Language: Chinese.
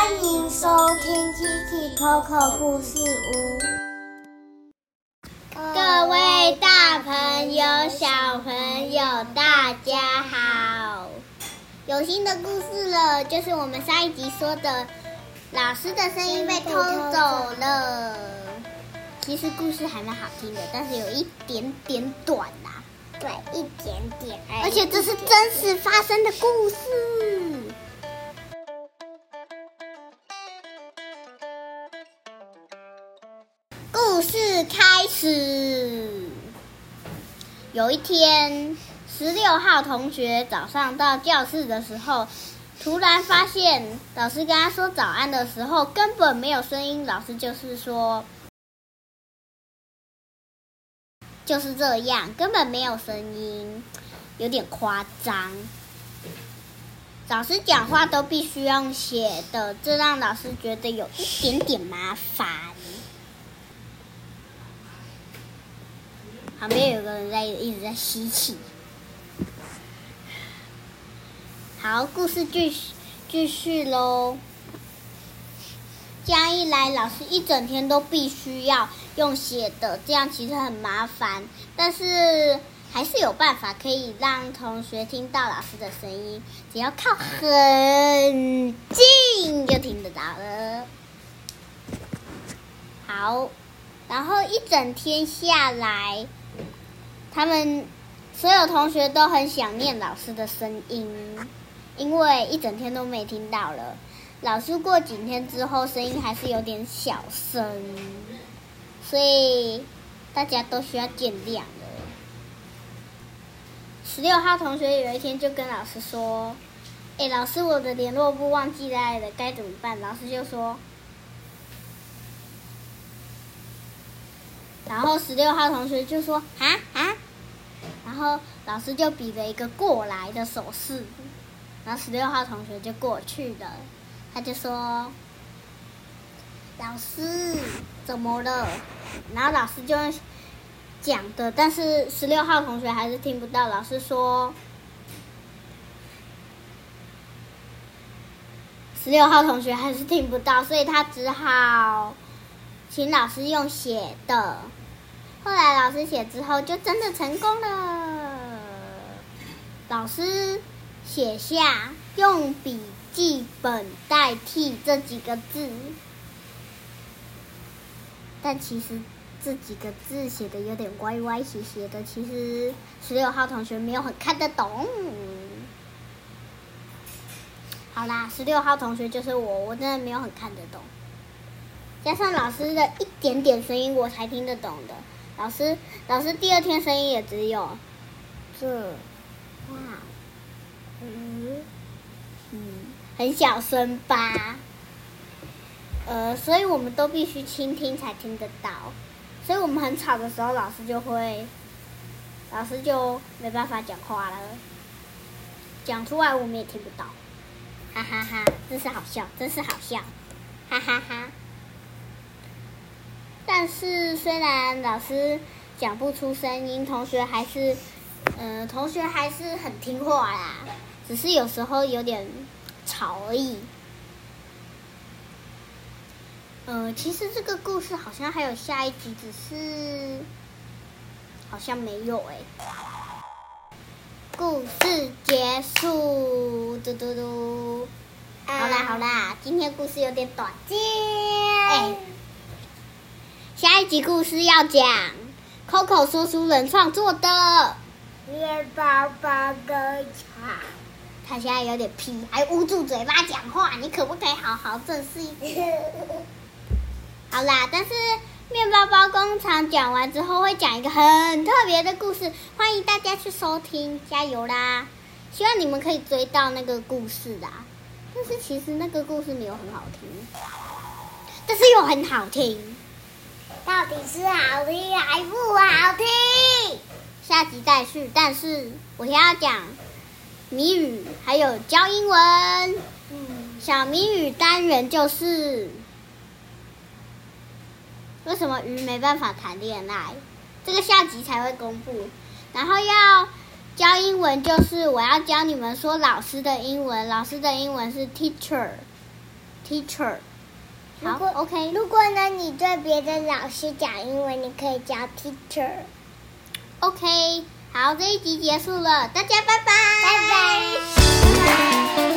欢迎收听 Kiki Coco 故事屋。各位大朋友、小朋友，大家好！有新的故事了，就是我们上一集说的，老师的声音被偷走了。其实故事还蛮好听的，但是有一点点短啦、对，一点点而已，而且这是真实发生的故事。故事开始。有一天，十六号同学早上到教室的时候，突然发现老师跟他说早安的时候根本没有声音。老师就是说，就是这样，根本没有声音，有点夸张。老师讲话都必须用写的，这让老师觉得有一点点麻烦。旁边有个人在一直在吸气。好，故事继续继续喽。这样一来，老师一整天都必须要用写的，这样其实很麻烦。但是还是有办法可以让同学听到老师的声音，只要靠很近就听得到了。好，然后一整天下来，他们所有同学都很想念老师的声音，因为一整天都没听到了。老师过几天之后，声音还是有点小声，所以大家都需要见谅了。十六号同学有一天就跟老师说：“哎，老师，我的联络簿忘记带了，该怎么办？”老师就说。然后十六号同学就说：“啊啊！”然后老师就比了一个过来的手势，然后十六号同学就过去了。他就说：“老师，怎么了？”然后老师就讲的，但是十六号同学还是听不到。老师说：“十六号同学还是听不到，所以他只好请老师用写的。”后来老师写之后，就真的成功了。老师写下“用笔记本代替”这几个字，但其实这几个字写的有点歪歪斜斜的，其实十六号同学没有很看得懂。好啦，十六号同学就是我，我真的没有很看得懂，加上老师的一点点声音，我才听得懂的。老师，老师第二天声音也只有这，哇，嗯，嗯，很小声吧？呃，所以我们都必须倾听才听得到。所以我们很吵的时候，老师就会，老师就没办法讲话了，讲出来我们也听不到。哈哈哈，真是好笑，真是好笑，哈哈哈。但是虽然老师讲不出声音，同学还是，嗯、同学还是很听话啦，只是有时候有点吵而已。呃，其实这个故事好像还有下一集，只是好像没有哎、故事结束，嘟嘟嘟。好啦好啦，今天故事有点短。哎下一集故事要讲 Coco 说书人创作的，面包包跟茶，他现在有点皮，还捂住嘴巴讲话，你可不可以好好正视一点？好啦，但是面包包工厂讲完之后会讲一个很特别的故事，欢迎大家去收听，加油啦！希望你们可以追到那个故事啦。但是其实那个故事没有很好听，但是又很好听。到底是好听还不好听？下集再续。但是我先要讲谜语，还有教英文。嗯，小谜语单元就是为什么鱼没办法谈恋爱？这个下集才会公布。然后要教英文，就是我要教你们说老师的英文，老师的英文是 teacher，teacher teacher。好如果，OK，如果呢，你对别的老师讲英文，你可以叫 teacher。OK，好，这一集结束了，大家拜拜，拜拜。拜拜。